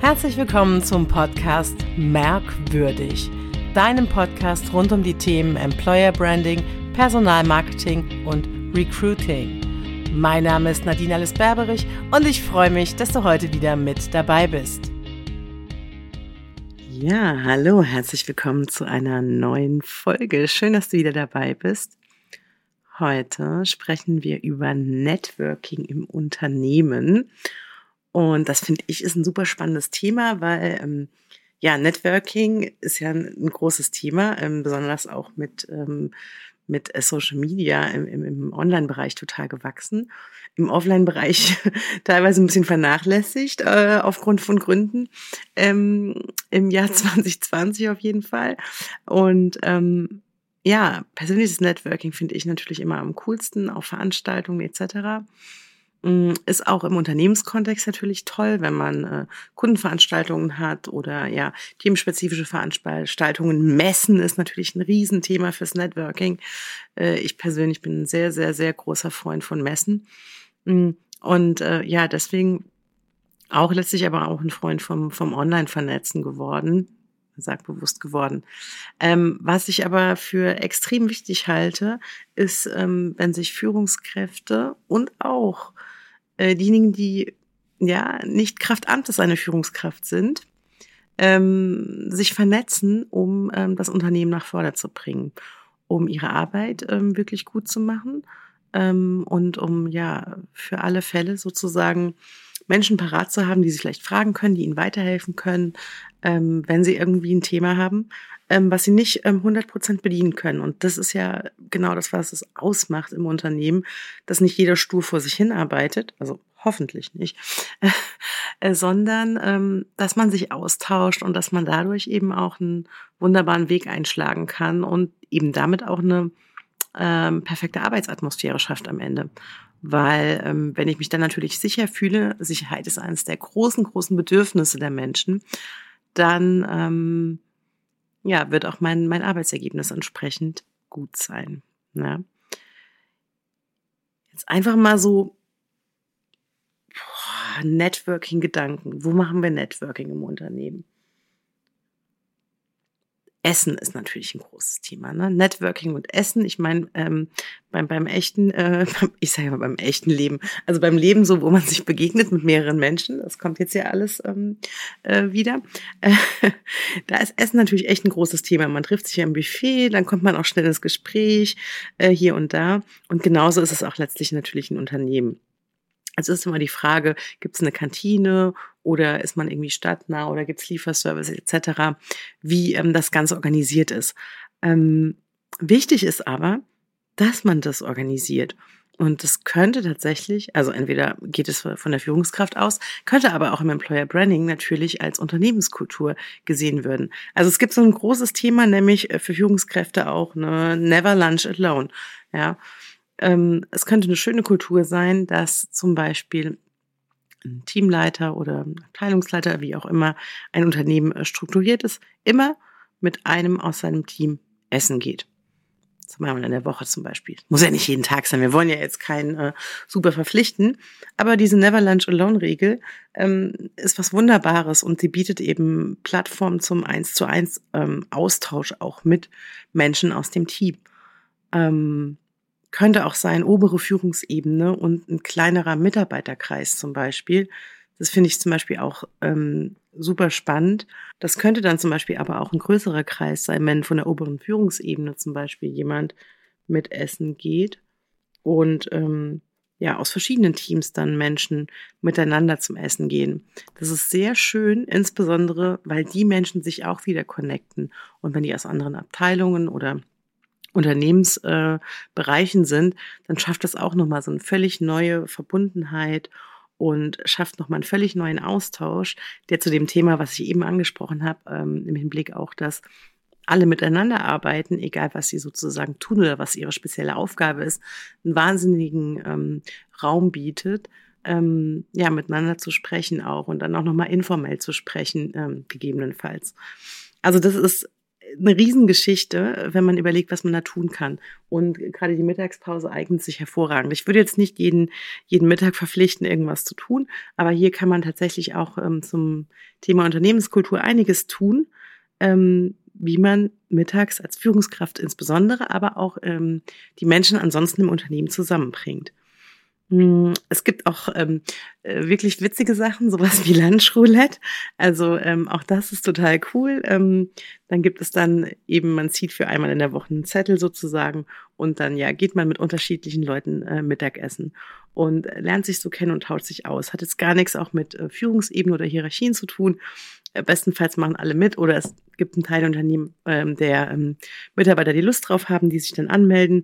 Herzlich willkommen zum Podcast Merkwürdig, deinem Podcast rund um die Themen Employer Branding, Personalmarketing und Recruiting. Mein Name ist Nadine Alice Berberich und ich freue mich, dass du heute wieder mit dabei bist. Ja, hallo, herzlich willkommen zu einer neuen Folge. Schön, dass du wieder dabei bist. Heute sprechen wir über Networking im Unternehmen. Und das finde ich ist ein super spannendes Thema, weil ähm, ja, Networking ist ja ein, ein großes Thema, ähm, besonders auch mit, ähm, mit äh, Social Media im, im, Online-Bereich total gewachsen. Im Offline-Bereich teilweise ein bisschen vernachlässigt, äh, aufgrund von Gründen, ähm, im Jahr 2020 auf jeden Fall. Und ähm, ja, persönliches Networking finde ich natürlich immer am coolsten, auf Veranstaltungen etc. Mm, ist auch im Unternehmenskontext natürlich toll, wenn man äh, Kundenveranstaltungen hat oder ja, themenspezifische Veranstaltungen. Messen ist natürlich ein Riesenthema fürs Networking. Äh, ich persönlich bin ein sehr, sehr, sehr großer Freund von Messen. Mm, und äh, ja, deswegen auch letztlich aber auch ein Freund vom, vom Online-Vernetzen geworden sagt bewusst geworden. Ähm, was ich aber für extrem wichtig halte, ist, ähm, wenn sich Führungskräfte und auch äh, diejenigen, die ja nicht Kraftamtes eine Führungskraft sind, ähm, sich vernetzen, um ähm, das Unternehmen nach vorne zu bringen, um ihre Arbeit ähm, wirklich gut zu machen ähm, und um ja für alle Fälle sozusagen Menschen parat zu haben, die sie vielleicht fragen können, die ihnen weiterhelfen können, ähm, wenn sie irgendwie ein Thema haben, ähm, was sie nicht ähm, 100% bedienen können. Und das ist ja genau das, was es ausmacht im Unternehmen, dass nicht jeder stur vor sich hin arbeitet, also hoffentlich nicht, äh, sondern ähm, dass man sich austauscht und dass man dadurch eben auch einen wunderbaren Weg einschlagen kann und eben damit auch eine ähm, perfekte Arbeitsatmosphäre schafft am Ende. Weil ähm, wenn ich mich dann natürlich sicher fühle, Sicherheit ist eines der großen, großen Bedürfnisse der Menschen, dann ähm, ja, wird auch mein, mein Arbeitsergebnis entsprechend gut sein. Ne? Jetzt einfach mal so Networking-Gedanken. Wo machen wir Networking im Unternehmen? Essen ist natürlich ein großes Thema. Ne? Networking und Essen. Ich meine, ähm, beim, beim echten, äh, ich sage ja beim echten Leben, also beim Leben so, wo man sich begegnet mit mehreren Menschen, das kommt jetzt ja alles ähm, äh, wieder. Äh, da ist Essen natürlich echt ein großes Thema. Man trifft sich ja im Buffet, dann kommt man auch schnell ins Gespräch, äh, hier und da. Und genauso ist es auch letztlich natürlich ein Unternehmen. Also ist immer die Frage, gibt es eine Kantine oder ist man irgendwie stadtnah oder gibt es Lieferservice etc., wie ähm, das Ganze organisiert ist. Ähm, wichtig ist aber, dass man das organisiert. Und das könnte tatsächlich, also entweder geht es von der Führungskraft aus, könnte aber auch im Employer Branding natürlich als Unternehmenskultur gesehen werden. Also es gibt so ein großes Thema, nämlich äh, für Führungskräfte auch, ne, never lunch alone. Ja, ähm, es könnte eine schöne Kultur sein, dass zum Beispiel ein Teamleiter oder ein Abteilungsleiter, wie auch immer, ein Unternehmen äh, strukturiert ist, immer mit einem aus seinem Team essen geht. Zweimal in der Woche zum Beispiel. Muss ja nicht jeden Tag sein. Wir wollen ja jetzt keinen äh, super verpflichten. Aber diese Never Lunch Alone Regel ähm, ist was Wunderbares und sie bietet eben Plattformen zum eins zu eins ähm, Austausch auch mit Menschen aus dem Team. Ähm, könnte auch sein obere Führungsebene und ein kleinerer Mitarbeiterkreis zum Beispiel. Das finde ich zum Beispiel auch ähm, super spannend. Das könnte dann zum Beispiel aber auch ein größerer Kreis sein, wenn von der oberen Führungsebene zum Beispiel jemand mit Essen geht und ähm, ja aus verschiedenen Teams dann Menschen miteinander zum Essen gehen. Das ist sehr schön, insbesondere weil die Menschen sich auch wieder connecten und wenn die aus anderen Abteilungen oder Unternehmensbereichen äh, sind, dann schafft das auch nochmal so eine völlig neue Verbundenheit und schafft nochmal einen völlig neuen Austausch, der zu dem Thema, was ich eben angesprochen habe, ähm, im Hinblick auch, dass alle miteinander arbeiten, egal was sie sozusagen tun oder was ihre spezielle Aufgabe ist, einen wahnsinnigen ähm, Raum bietet, ähm, ja, miteinander zu sprechen auch und dann auch nochmal informell zu sprechen, ähm, gegebenenfalls. Also das ist eine Riesengeschichte, wenn man überlegt, was man da tun kann. Und gerade die Mittagspause eignet sich hervorragend. Ich würde jetzt nicht jeden, jeden Mittag verpflichten, irgendwas zu tun, aber hier kann man tatsächlich auch ähm, zum Thema Unternehmenskultur einiges tun, ähm, wie man mittags als Führungskraft insbesondere, aber auch ähm, die Menschen ansonsten im Unternehmen zusammenbringt. Hm, es gibt auch ähm, äh, wirklich witzige Sachen, sowas wie Lunchroulette. Also ähm, auch das ist total cool. Ähm, dann gibt es dann eben, man zieht für einmal in der Woche einen Zettel sozusagen und dann ja geht man mit unterschiedlichen Leuten äh, Mittagessen und lernt sich so kennen und tauscht sich aus. Hat jetzt gar nichts auch mit äh, Führungsebene oder Hierarchien zu tun. Äh, bestenfalls machen alle mit oder es gibt einen Teilunternehmen, ähm, der ähm, Mitarbeiter, die Lust drauf haben, die sich dann anmelden.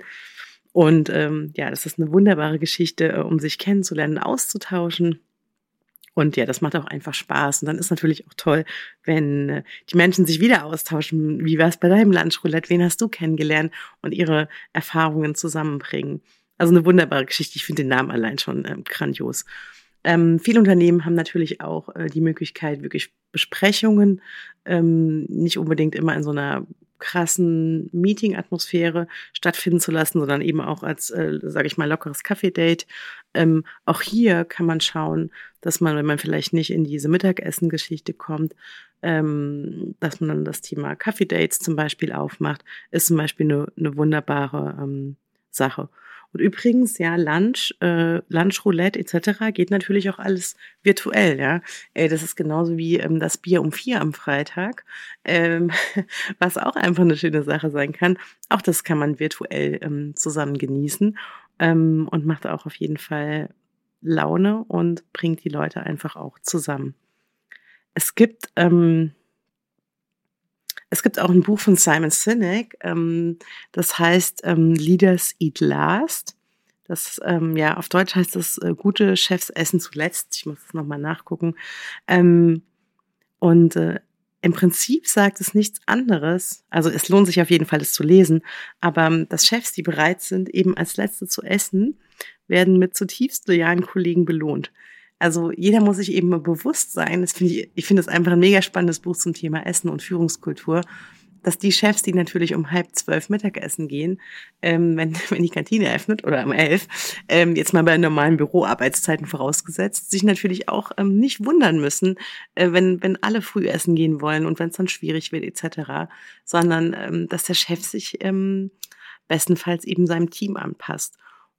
Und ähm, ja, das ist eine wunderbare Geschichte, äh, um sich kennenzulernen, auszutauschen. Und ja, das macht auch einfach Spaß. Und dann ist natürlich auch toll, wenn äh, die Menschen sich wieder austauschen. Wie war es bei deinem Lunchroulette? Wen hast du kennengelernt? Und ihre Erfahrungen zusammenbringen. Also eine wunderbare Geschichte. Ich finde den Namen allein schon ähm, grandios. Ähm, viele Unternehmen haben natürlich auch äh, die Möglichkeit, wirklich Besprechungen, ähm, nicht unbedingt immer in so einer krassen Meeting-Atmosphäre stattfinden zu lassen, sondern eben auch als, äh, sage ich mal, lockeres Kaffee-Date. Ähm, auch hier kann man schauen, dass man, wenn man vielleicht nicht in diese Mittagessen-Geschichte kommt, ähm, dass man dann das Thema Kaffee-Dates zum Beispiel aufmacht, ist zum Beispiel eine, eine wunderbare ähm, Sache. Und übrigens, ja, Lunch, äh, Lunch Roulette etc. geht natürlich auch alles virtuell, ja. Ey, das ist genauso wie ähm, das Bier um vier am Freitag, ähm, was auch einfach eine schöne Sache sein kann. Auch das kann man virtuell ähm, zusammen genießen ähm, und macht auch auf jeden Fall Laune und bringt die Leute einfach auch zusammen. Es gibt ähm, es gibt auch ein Buch von Simon Sinek, ähm, das heißt ähm, Leaders Eat Last. Das, ähm, ja, auf Deutsch heißt das, äh, gute Chefs essen zuletzt. Ich muss das nochmal nachgucken. Ähm, und äh, im Prinzip sagt es nichts anderes. Also es lohnt sich auf jeden Fall, es zu lesen. Aber ähm, dass Chefs, die bereit sind, eben als Letzte zu essen, werden mit zutiefst loyalen Kollegen belohnt. Also jeder muss sich eben bewusst sein, das finde ich, ich finde es einfach ein mega spannendes Buch zum Thema Essen und Führungskultur, dass die Chefs, die natürlich um halb zwölf Mittagessen gehen, ähm, wenn, wenn die Kantine öffnet oder um elf, ähm, jetzt mal bei normalen Büroarbeitszeiten vorausgesetzt, sich natürlich auch ähm, nicht wundern müssen, äh, wenn, wenn alle früh essen gehen wollen und wenn es dann schwierig wird etc., sondern ähm, dass der Chef sich ähm, bestenfalls eben seinem Team anpasst.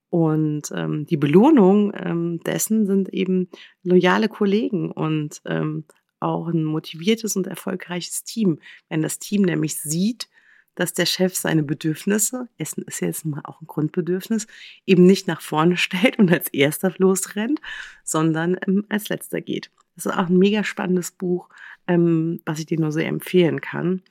Und ähm, die Belohnung ähm, dessen sind eben loyale Kollegen und ähm, auch ein motiviertes und erfolgreiches Team. Wenn das Team nämlich sieht, dass der Chef seine Bedürfnisse, Essen ist ja jetzt mal auch ein Grundbedürfnis, eben nicht nach vorne stellt und als erster losrennt, sondern ähm, als letzter geht. Das ist auch ein mega spannendes Buch, ähm, was ich dir nur sehr empfehlen kann.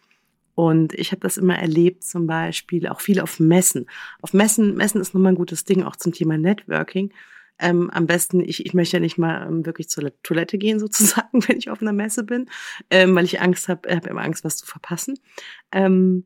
Und ich habe das immer erlebt, zum Beispiel auch viel auf Messen. Auf Messen, Messen ist nochmal ein gutes Ding, auch zum Thema Networking. Ähm, am besten, ich, ich möchte ja nicht mal ähm, wirklich zur Toilette gehen, sozusagen, wenn ich auf einer Messe bin, ähm, weil ich Angst habe, habe immer Angst, was zu verpassen. Ähm,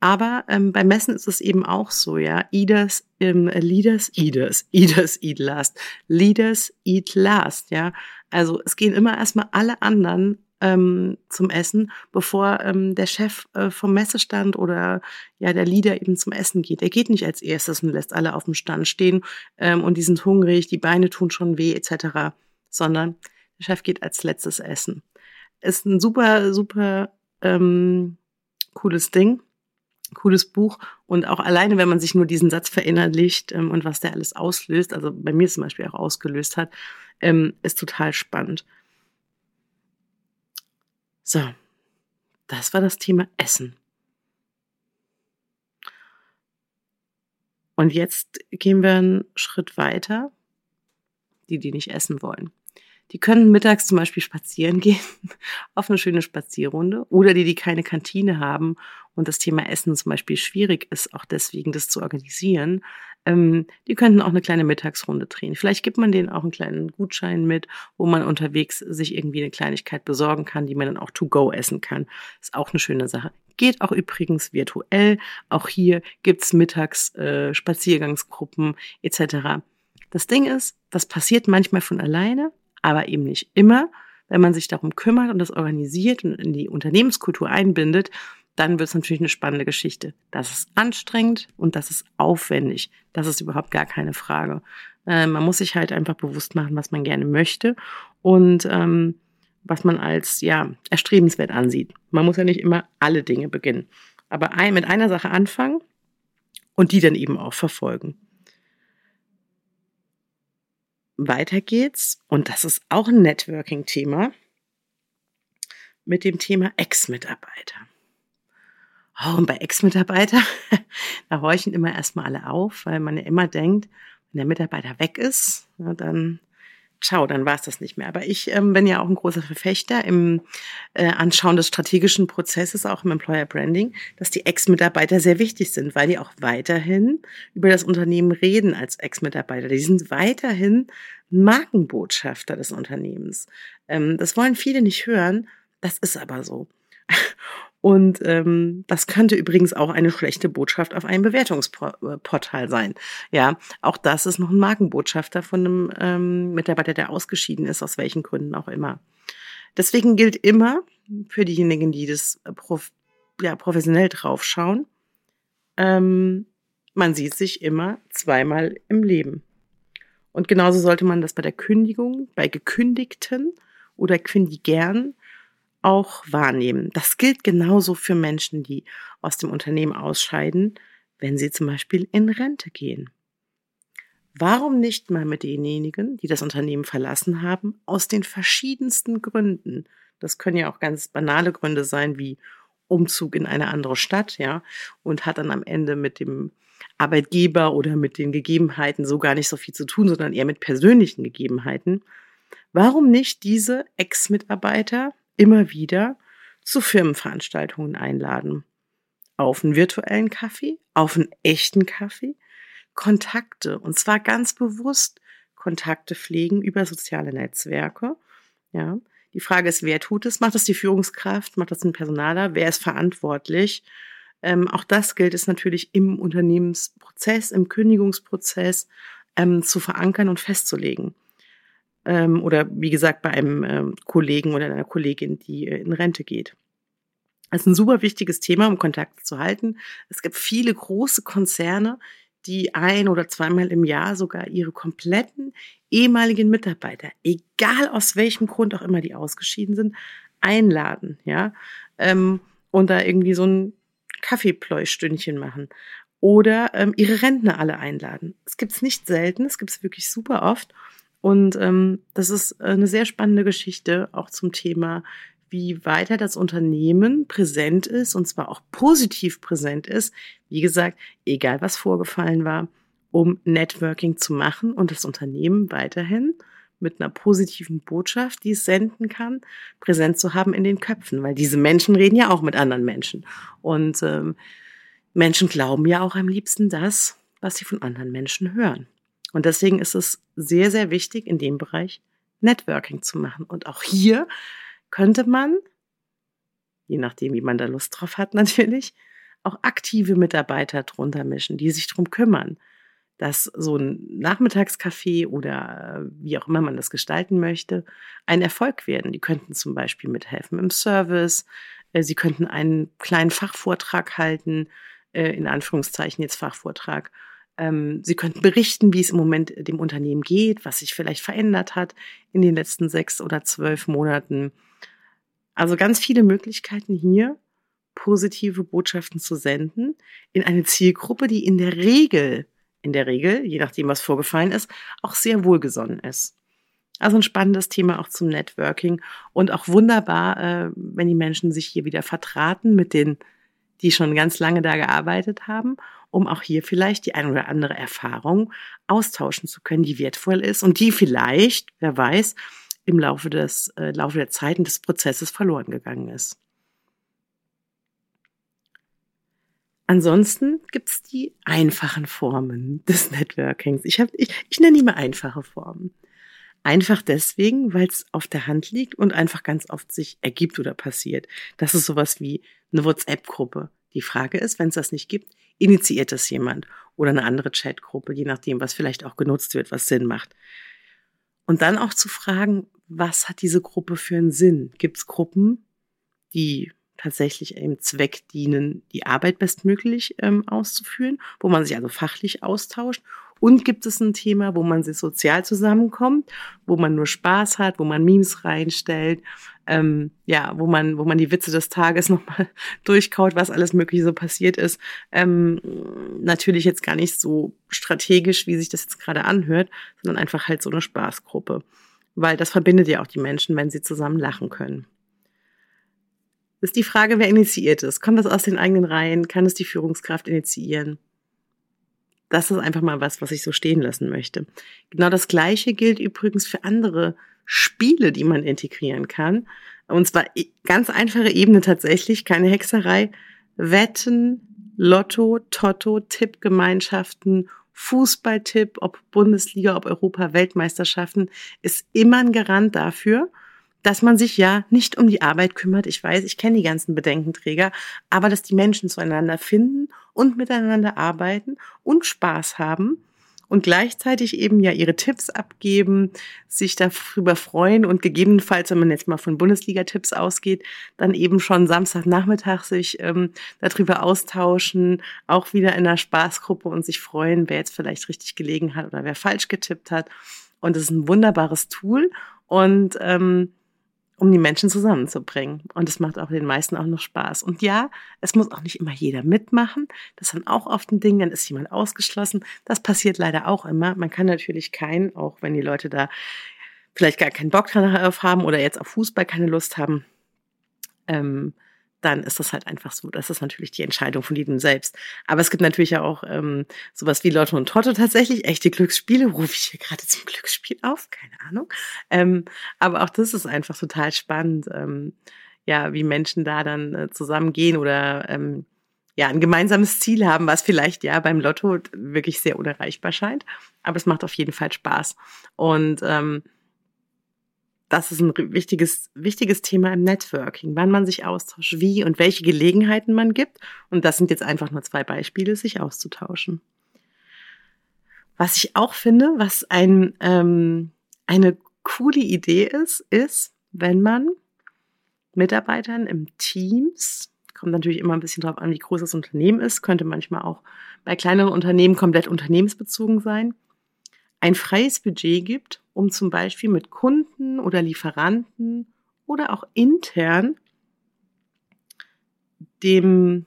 aber ähm, bei Messen ist es eben auch so, ja. Eaters, ähm, Leaders, Eaters, Eaters eat last. Leaders eat last, ja. Also es gehen immer erstmal alle anderen ähm, zum Essen, bevor ähm, der Chef äh, vom Messestand oder ja der Leader eben zum Essen geht. Er geht nicht als erstes und lässt alle auf dem Stand stehen ähm, und die sind hungrig, die Beine tun schon weh etc., sondern der Chef geht als letztes essen. Ist ein super, super ähm, cooles Ding cooles Buch und auch alleine, wenn man sich nur diesen Satz verinnerlicht ähm, und was der alles auslöst, also bei mir zum Beispiel auch ausgelöst hat, ähm, ist total spannend. So, das war das Thema Essen. Und jetzt gehen wir einen Schritt weiter. Die, die nicht essen wollen. Die können mittags zum Beispiel spazieren gehen, auf eine schöne Spazierrunde. Oder die, die keine Kantine haben und das Thema Essen zum Beispiel schwierig ist, auch deswegen das zu organisieren, ähm, die könnten auch eine kleine Mittagsrunde drehen. Vielleicht gibt man denen auch einen kleinen Gutschein mit, wo man unterwegs sich irgendwie eine Kleinigkeit besorgen kann, die man dann auch to go essen kann. Ist auch eine schöne Sache. Geht auch übrigens virtuell. Auch hier gibt's mittags äh, Spaziergangsgruppen etc. Das Ding ist, das passiert manchmal von alleine, aber eben nicht immer. Wenn man sich darum kümmert und das organisiert und in die Unternehmenskultur einbindet, dann wird es natürlich eine spannende Geschichte. Das ist anstrengend und das ist aufwendig. Das ist überhaupt gar keine Frage. Äh, man muss sich halt einfach bewusst machen, was man gerne möchte und ähm, was man als ja erstrebenswert ansieht. Man muss ja nicht immer alle Dinge beginnen, aber ein, mit einer Sache anfangen und die dann eben auch verfolgen. Weiter geht's und das ist auch ein Networking-Thema mit dem Thema Ex-Mitarbeiter. Oh, und bei Ex-Mitarbeiter, da horchen immer erstmal alle auf, weil man ja immer denkt, wenn der Mitarbeiter weg ist, ja, dann ciao, dann war es das nicht mehr. Aber ich ähm, bin ja auch ein großer Verfechter im äh, Anschauen des strategischen Prozesses, auch im Employer Branding, dass die Ex-Mitarbeiter sehr wichtig sind, weil die auch weiterhin über das Unternehmen reden als Ex-Mitarbeiter. Die sind weiterhin Markenbotschafter des Unternehmens. Ähm, das wollen viele nicht hören, das ist aber so. Und ähm, das könnte übrigens auch eine schlechte Botschaft auf einem Bewertungsportal sein. Ja, auch das ist noch ein Markenbotschafter von einem ähm, Mitarbeiter, der ausgeschieden ist, aus welchen Gründen auch immer. Deswegen gilt immer für diejenigen, die das prof ja, professionell draufschauen, ähm, man sieht sich immer zweimal im Leben. Und genauso sollte man das bei der Kündigung, bei Gekündigten oder Kündigern auch wahrnehmen. Das gilt genauso für Menschen, die aus dem Unternehmen ausscheiden, wenn sie zum Beispiel in Rente gehen. Warum nicht mal mit denjenigen, die das Unternehmen verlassen haben, aus den verschiedensten Gründen? Das können ja auch ganz banale Gründe sein, wie Umzug in eine andere Stadt, ja, und hat dann am Ende mit dem Arbeitgeber oder mit den Gegebenheiten so gar nicht so viel zu tun, sondern eher mit persönlichen Gegebenheiten. Warum nicht diese Ex-Mitarbeiter immer wieder zu Firmenveranstaltungen einladen. Auf einen virtuellen Kaffee, auf einen echten Kaffee, Kontakte und zwar ganz bewusst Kontakte pflegen über soziale Netzwerke. Ja, die Frage ist, wer tut es? Macht das die Führungskraft? Macht das ein Personaler? Wer ist verantwortlich? Ähm, auch das gilt es natürlich im Unternehmensprozess, im Kündigungsprozess ähm, zu verankern und festzulegen ähm, oder wie gesagt bei einem ähm, Kollegen oder einer Kollegin, die äh, in Rente geht. Das ist ein super wichtiges Thema, um Kontakt zu halten. Es gibt viele große Konzerne, die ein oder zweimal im Jahr sogar ihre kompletten ehemaligen Mitarbeiter, egal aus welchem Grund auch immer die ausgeschieden sind, einladen, ja, ähm, und da irgendwie so ein Kaffeepläustündchen machen oder ähm, ihre Rentner alle einladen. Es gibt's nicht selten, es gibt's wirklich super oft und ähm, das ist eine sehr spannende Geschichte auch zum Thema, wie weiter das Unternehmen präsent ist und zwar auch positiv präsent ist. Wie gesagt, egal was vorgefallen war, um Networking zu machen und das Unternehmen weiterhin mit einer positiven Botschaft, die es senden kann, präsent zu haben in den Köpfen, weil diese Menschen reden ja auch mit anderen Menschen. Und ähm, Menschen glauben ja auch am liebsten das, was sie von anderen Menschen hören. Und deswegen ist es sehr, sehr wichtig, in dem Bereich Networking zu machen. Und auch hier könnte man, je nachdem, wie man da Lust drauf hat natürlich, auch aktive Mitarbeiter drunter mischen, die sich drum kümmern, dass so ein Nachmittagscafé oder äh, wie auch immer man das gestalten möchte, ein Erfolg werden. Die könnten zum Beispiel mithelfen im Service, äh, sie könnten einen kleinen Fachvortrag halten, äh, in Anführungszeichen jetzt Fachvortrag, Sie könnten berichten, wie es im Moment dem Unternehmen geht, was sich vielleicht verändert hat in den letzten sechs oder zwölf Monaten. Also ganz viele Möglichkeiten hier, positive Botschaften zu senden in eine Zielgruppe, die in der Regel, in der Regel, je nachdem, was vorgefallen ist, auch sehr wohlgesonnen ist. Also ein spannendes Thema auch zum Networking und auch wunderbar, äh, wenn die Menschen sich hier wieder vertraten mit den, die schon ganz lange da gearbeitet haben um auch hier vielleicht die ein oder andere Erfahrung austauschen zu können, die wertvoll ist und die vielleicht, wer weiß, im Laufe des äh, Laufe der Zeiten des Prozesses verloren gegangen ist. Ansonsten gibt's die einfachen Formen des Networkings. Ich, hab, ich, ich nenne die mal einfache Formen. Einfach deswegen, weil es auf der Hand liegt und einfach ganz oft sich ergibt oder passiert. Das ist sowas wie eine WhatsApp-Gruppe. Die Frage ist, wenn es das nicht gibt, initiiert das jemand oder eine andere Chatgruppe, je nachdem, was vielleicht auch genutzt wird, was Sinn macht. Und dann auch zu fragen, was hat diese Gruppe für einen Sinn? Gibt es Gruppen, die tatsächlich im Zweck dienen, die Arbeit bestmöglich ähm, auszuführen, wo man sich also fachlich austauscht. Und gibt es ein Thema, wo man sich sozial zusammenkommt, wo man nur Spaß hat, wo man Memes reinstellt, ähm, ja, wo man, wo man die Witze des Tages nochmal durchkaut, was alles Mögliche so passiert ist. Ähm, natürlich jetzt gar nicht so strategisch, wie sich das jetzt gerade anhört, sondern einfach halt so eine Spaßgruppe. Weil das verbindet ja auch die Menschen, wenn sie zusammen lachen können ist die Frage, wer initiiert es. Kommt das aus den eigenen Reihen? Kann es die Führungskraft initiieren? Das ist einfach mal was, was ich so stehen lassen möchte. Genau das Gleiche gilt übrigens für andere Spiele, die man integrieren kann. Und zwar ganz einfache Ebene tatsächlich, keine Hexerei. Wetten, Lotto, Totto, Tippgemeinschaften, Fußballtipp, ob Bundesliga, ob Europa, Weltmeisterschaften, ist immer ein Garant dafür, dass man sich ja nicht um die Arbeit kümmert. Ich weiß, ich kenne die ganzen Bedenkenträger, aber dass die Menschen zueinander finden und miteinander arbeiten und Spaß haben und gleichzeitig eben ja ihre Tipps abgeben, sich darüber freuen und gegebenenfalls, wenn man jetzt mal von Bundesliga-Tipps ausgeht, dann eben schon Samstagnachmittag sich ähm, darüber austauschen, auch wieder in einer Spaßgruppe und sich freuen, wer jetzt vielleicht richtig gelegen hat oder wer falsch getippt hat. Und es ist ein wunderbares Tool und ähm, um die Menschen zusammenzubringen. Und es macht auch den meisten auch noch Spaß. Und ja, es muss auch nicht immer jeder mitmachen. Das ist dann auch oft ein Ding, dann ist jemand ausgeschlossen. Das passiert leider auch immer. Man kann natürlich keinen, auch wenn die Leute da vielleicht gar keinen Bock drauf haben oder jetzt auf Fußball keine Lust haben, ähm, dann ist das halt einfach so. Das ist natürlich die Entscheidung von jedem selbst. Aber es gibt natürlich auch ähm, sowas wie Lotto und Totto tatsächlich, echte Glücksspiele. Rufe ich hier gerade zum Glücksspiel auf? Keine Ahnung. Ähm, aber auch das ist einfach total spannend, ähm, ja, wie Menschen da dann äh, zusammengehen oder ähm, ja, ein gemeinsames Ziel haben, was vielleicht ja beim Lotto wirklich sehr unerreichbar scheint. Aber es macht auf jeden Fall Spaß. Und ähm, das ist ein wichtiges, wichtiges Thema im Networking, wann man sich austauscht, wie und welche Gelegenheiten man gibt. Und das sind jetzt einfach nur zwei Beispiele, sich auszutauschen. Was ich auch finde, was ein, ähm, eine coole Idee ist, ist, wenn man Mitarbeitern im Teams, kommt natürlich immer ein bisschen drauf an, wie groß das Unternehmen ist, könnte manchmal auch bei kleineren Unternehmen komplett unternehmensbezogen sein, ein freies Budget gibt, um zum Beispiel mit Kunden oder Lieferanten oder auch intern dem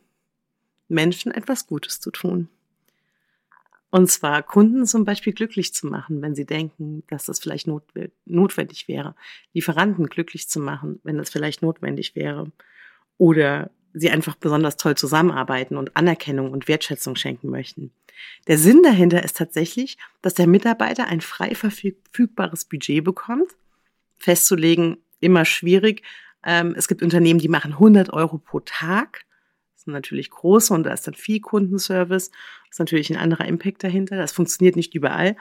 Menschen etwas Gutes zu tun. Und zwar Kunden zum Beispiel glücklich zu machen, wenn sie denken, dass das vielleicht notwendig wäre. Lieferanten glücklich zu machen, wenn das vielleicht notwendig wäre. Oder sie einfach besonders toll zusammenarbeiten und Anerkennung und Wertschätzung schenken möchten. Der Sinn dahinter ist tatsächlich, dass der Mitarbeiter ein frei verfügbares Budget bekommt. Festzulegen immer schwierig. Ähm, es gibt Unternehmen, die machen 100 Euro pro Tag. Das sind natürlich große und da ist dann viel Kundenservice. Das ist natürlich ein anderer Impact dahinter. Das funktioniert nicht überall.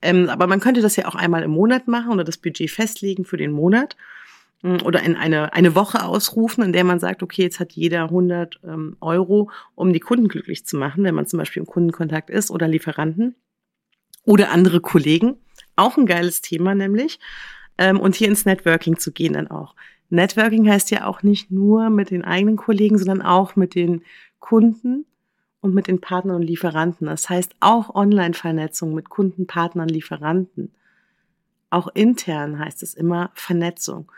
Ähm, aber man könnte das ja auch einmal im Monat machen oder das Budget festlegen für den Monat oder in eine, eine Woche ausrufen, in der man sagt, okay, jetzt hat jeder 100 ähm, Euro, um die Kunden glücklich zu machen, wenn man zum Beispiel im Kundenkontakt ist oder Lieferanten oder andere Kollegen. Auch ein geiles Thema nämlich. Ähm, und hier ins Networking zu gehen dann auch. Networking heißt ja auch nicht nur mit den eigenen Kollegen, sondern auch mit den Kunden und mit den Partnern und Lieferanten. Das heißt auch Online-Vernetzung mit Kunden, Partnern, Lieferanten. Auch intern heißt es immer Vernetzung.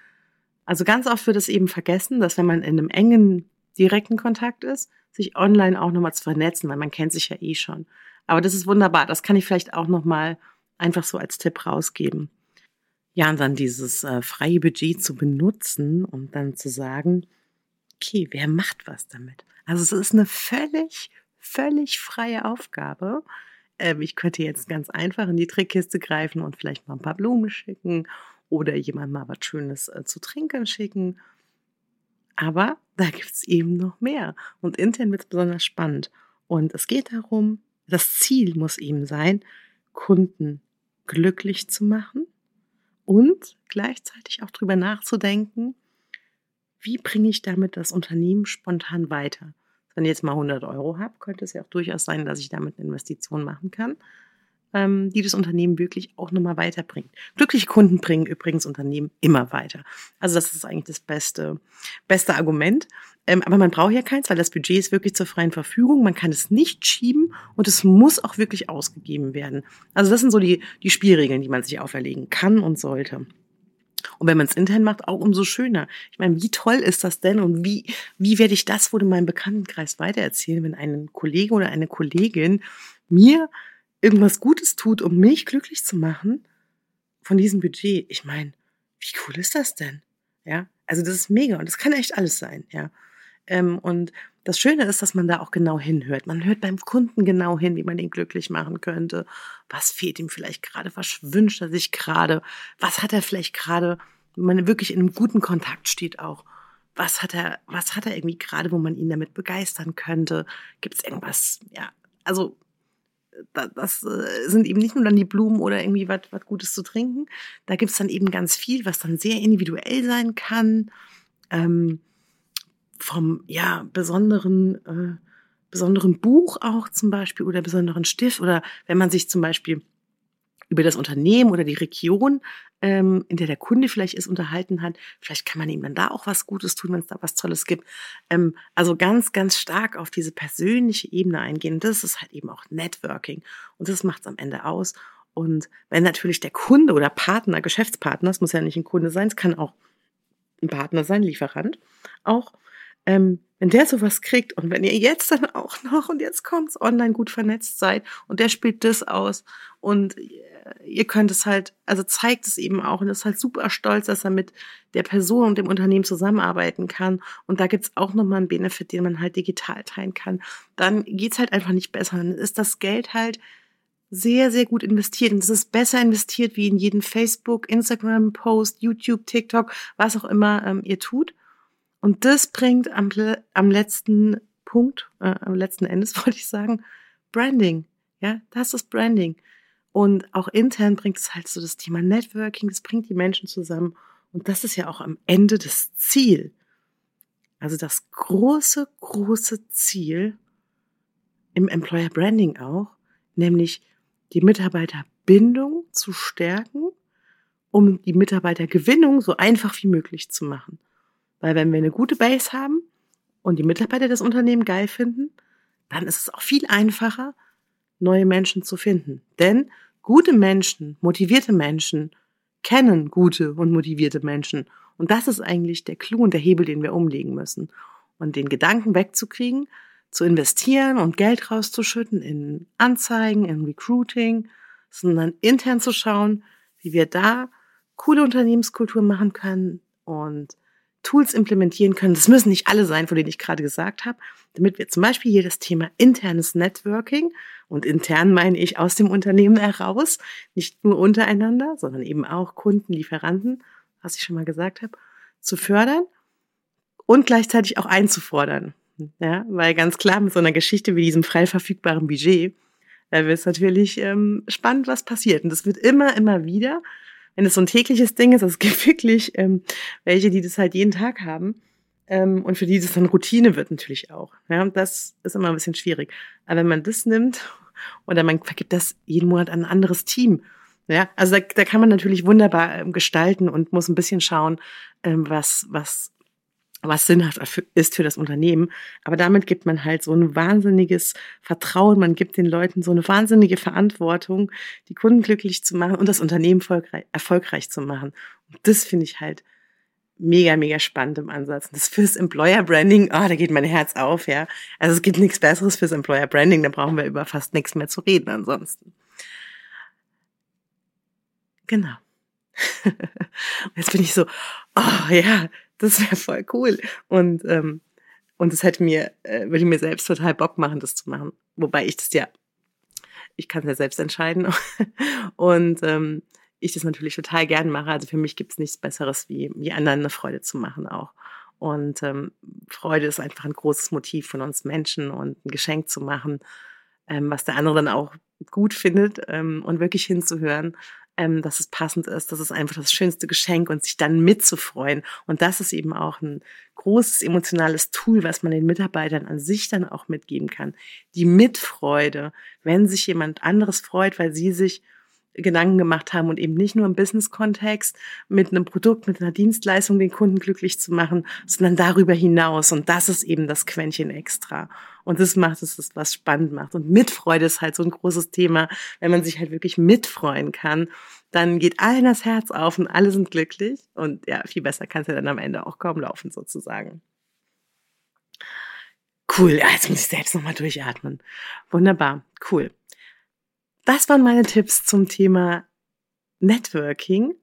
Also ganz oft wird es eben vergessen, dass wenn man in einem engen, direkten Kontakt ist, sich online auch nochmal zu vernetzen, weil man kennt sich ja eh schon. Aber das ist wunderbar. Das kann ich vielleicht auch nochmal einfach so als Tipp rausgeben. Ja, und dann dieses äh, freie Budget zu benutzen und dann zu sagen, okay, wer macht was damit? Also es ist eine völlig, völlig freie Aufgabe. Ähm, ich könnte jetzt ganz einfach in die Trickkiste greifen und vielleicht mal ein paar Blumen schicken oder jemand mal was Schönes äh, zu trinken schicken. Aber da gibt es eben noch mehr. Und intern wird es besonders spannend. Und es geht darum, das Ziel muss eben sein, Kunden glücklich zu machen und gleichzeitig auch darüber nachzudenken, wie bringe ich damit das Unternehmen spontan weiter. Wenn ich jetzt mal 100 Euro habe, könnte es ja auch durchaus sein, dass ich damit eine Investition machen kann. Ähm, die das Unternehmen wirklich auch nochmal weiterbringt. Glückliche Kunden bringen übrigens Unternehmen immer weiter. Also das ist eigentlich das beste, beste Argument. Ähm, aber man braucht ja keins, weil das Budget ist wirklich zur freien Verfügung. Man kann es nicht schieben und es muss auch wirklich ausgegeben werden. Also das sind so die, die Spielregeln, die man sich auferlegen kann und sollte. Und wenn man es intern macht, auch umso schöner. Ich meine, wie toll ist das denn und wie, wie werde ich das wohl in meinem Bekanntenkreis weitererzählen, wenn ein Kollege oder eine Kollegin mir irgendwas Gutes tut, um mich glücklich zu machen von diesem Budget? Ich meine, wie cool ist das denn? Ja, also das ist mega und das kann echt alles sein, ja. Ähm, und das Schöne ist, dass man da auch genau hinhört. Man hört beim Kunden genau hin, wie man ihn glücklich machen könnte. Was fehlt ihm vielleicht gerade? Was wünscht er sich gerade? Was hat er vielleicht gerade, wenn man wirklich in einem guten Kontakt steht auch? Was hat er, was hat er irgendwie gerade, wo man ihn damit begeistern könnte? Gibt es irgendwas, ja, also das äh, sind eben nicht nur dann die Blumen oder irgendwie was, Gutes zu trinken. Da gibt es dann eben ganz viel, was dann sehr individuell sein kann. Ähm, vom ja besonderen äh, besonderen Buch auch zum Beispiel oder besonderen Stift oder wenn man sich zum Beispiel über das Unternehmen oder die Region, ähm, in der der Kunde vielleicht ist, unterhalten hat. Vielleicht kann man ihm dann da auch was Gutes tun, wenn es da was Tolles gibt. Ähm, also ganz, ganz stark auf diese persönliche Ebene eingehen. Und das ist halt eben auch Networking. Und das macht es am Ende aus. Und wenn natürlich der Kunde oder Partner, Geschäftspartner, es muss ja nicht ein Kunde sein, es kann auch ein Partner sein, Lieferant, auch ähm, wenn der sowas kriegt und wenn ihr jetzt dann auch noch und jetzt kommt's online gut vernetzt seid und der spielt das aus und ihr könnt es halt, also zeigt es eben auch und ist halt super stolz, dass er mit der Person und dem Unternehmen zusammenarbeiten kann und da gibt's auch nochmal einen Benefit, den man halt digital teilen kann, dann geht's halt einfach nicht besser. Dann ist das Geld halt sehr, sehr gut investiert. Und es ist besser investiert wie in jeden Facebook, Instagram-Post, YouTube, TikTok, was auch immer ähm, ihr tut. Und das bringt am, am letzten Punkt, äh, am letzten Endes wollte ich sagen, Branding. Ja, das ist Branding. Und auch intern bringt es halt so das Thema Networking, das bringt die Menschen zusammen. Und das ist ja auch am Ende das Ziel. Also das große, große Ziel im Employer Branding auch, nämlich die Mitarbeiterbindung zu stärken, um die Mitarbeitergewinnung so einfach wie möglich zu machen. Weil wenn wir eine gute Base haben und die Mitarbeiter das Unternehmen geil finden, dann ist es auch viel einfacher, neue Menschen zu finden. Denn gute Menschen, motivierte Menschen kennen gute und motivierte Menschen. Und das ist eigentlich der Clou und der Hebel, den wir umlegen müssen. Und den Gedanken wegzukriegen, zu investieren und Geld rauszuschütten in Anzeigen, in Recruiting, sondern intern zu schauen, wie wir da coole Unternehmenskultur machen können und Tools implementieren können. Das müssen nicht alle sein, von denen ich gerade gesagt habe, damit wir zum Beispiel hier das Thema internes Networking und intern meine ich aus dem Unternehmen heraus, nicht nur untereinander, sondern eben auch Kunden, Lieferanten, was ich schon mal gesagt habe, zu fördern und gleichzeitig auch einzufordern. Ja, weil ganz klar mit so einer Geschichte wie diesem frei verfügbaren Budget, da wird es natürlich ähm, spannend, was passiert. Und das wird immer, immer wieder wenn es so ein tägliches Ding ist, also es gibt wirklich ähm, welche, die das halt jeden Tag haben ähm, und für die das dann Routine wird natürlich auch. Ja, das ist immer ein bisschen schwierig. Aber wenn man das nimmt oder man vergibt das jeden Monat an ein anderes Team, ja, also da, da kann man natürlich wunderbar ähm, gestalten und muss ein bisschen schauen, ähm, was was was sinnhaft ist für das Unternehmen. Aber damit gibt man halt so ein wahnsinniges Vertrauen, man gibt den Leuten so eine wahnsinnige Verantwortung, die Kunden glücklich zu machen und das Unternehmen erfolgreich, zu machen. Und das finde ich halt mega, mega spannend im Ansatz. das fürs Employer Branding, ah, oh, da geht mein Herz auf, ja. Also es gibt nichts Besseres fürs Employer Branding, da brauchen wir über fast nichts mehr zu reden ansonsten. Genau. Jetzt bin ich so, oh ja, das wäre voll cool. Und, ähm, und es hätte mir, äh, würde mir selbst total Bock machen, das zu machen. Wobei ich das ja, ich kann es ja selbst entscheiden. und ähm, ich das natürlich total gern mache. Also für mich gibt es nichts Besseres, wie, wie anderen eine Freude zu machen auch. Und ähm, Freude ist einfach ein großes Motiv von uns Menschen und ein Geschenk zu machen, ähm, was der andere dann auch gut findet ähm, und wirklich hinzuhören, ähm, dass es passend ist. Das ist einfach das schönste Geschenk und sich dann mitzufreuen. Und das ist eben auch ein großes emotionales Tool, was man den Mitarbeitern an sich dann auch mitgeben kann. Die Mitfreude, wenn sich jemand anderes freut, weil sie sich Gedanken gemacht haben und eben nicht nur im Business-Kontext mit einem Produkt, mit einer Dienstleistung den Kunden glücklich zu machen, sondern darüber hinaus. Und das ist eben das Quäntchen extra. Und das macht es, was spannend macht. Und Mitfreude ist halt so ein großes Thema. Wenn man sich halt wirklich mitfreuen kann, dann geht allen das Herz auf und alle sind glücklich. Und ja, viel besser kann es ja dann am Ende auch kaum laufen, sozusagen. Cool, ja, jetzt muss ich selbst nochmal durchatmen. Wunderbar, cool. Das waren meine Tipps zum Thema Networking.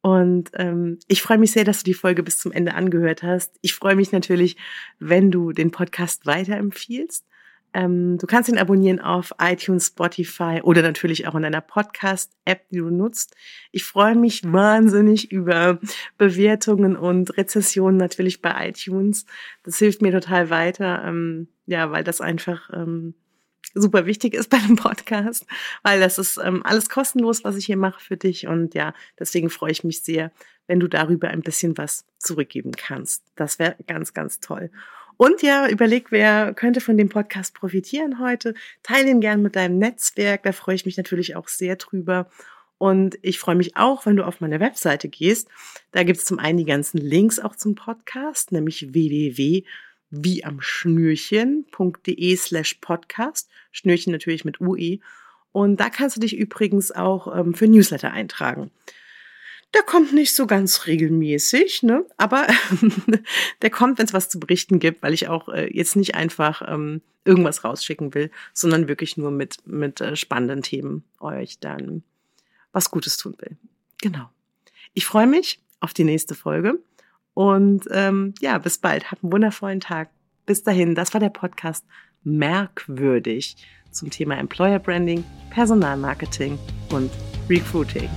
Und ähm, ich freue mich sehr, dass du die Folge bis zum Ende angehört hast. Ich freue mich natürlich, wenn du den Podcast weiterempfiehlst. Ähm, du kannst ihn abonnieren auf iTunes, Spotify oder natürlich auch in deiner Podcast-App, die du nutzt. Ich freue mich wahnsinnig über Bewertungen und Rezessionen natürlich bei iTunes. Das hilft mir total weiter, ähm, ja, weil das einfach ähm, super wichtig ist bei einem Podcast, weil das ist ähm, alles kostenlos, was ich hier mache für dich. Und ja, deswegen freue ich mich sehr, wenn du darüber ein bisschen was zurückgeben kannst. Das wäre ganz, ganz toll. Und ja, überleg, wer könnte von dem Podcast profitieren heute. Teile ihn gern mit deinem Netzwerk. Da freue ich mich natürlich auch sehr drüber. Und ich freue mich auch, wenn du auf meine Webseite gehst. Da gibt es zum einen die ganzen Links auch zum Podcast, nämlich www wie am Schnürchen.de slash Podcast. Schnürchen natürlich mit UE. Und da kannst du dich übrigens auch ähm, für Newsletter eintragen. Der kommt nicht so ganz regelmäßig, ne? aber der kommt, wenn es was zu berichten gibt, weil ich auch äh, jetzt nicht einfach ähm, irgendwas rausschicken will, sondern wirklich nur mit, mit äh, spannenden Themen euch dann was Gutes tun will. Genau. Ich freue mich auf die nächste Folge. Und ähm, ja, bis bald. Hab einen wundervollen Tag. Bis dahin, das war der Podcast Merkwürdig zum Thema Employer Branding, Personalmarketing und Recruiting.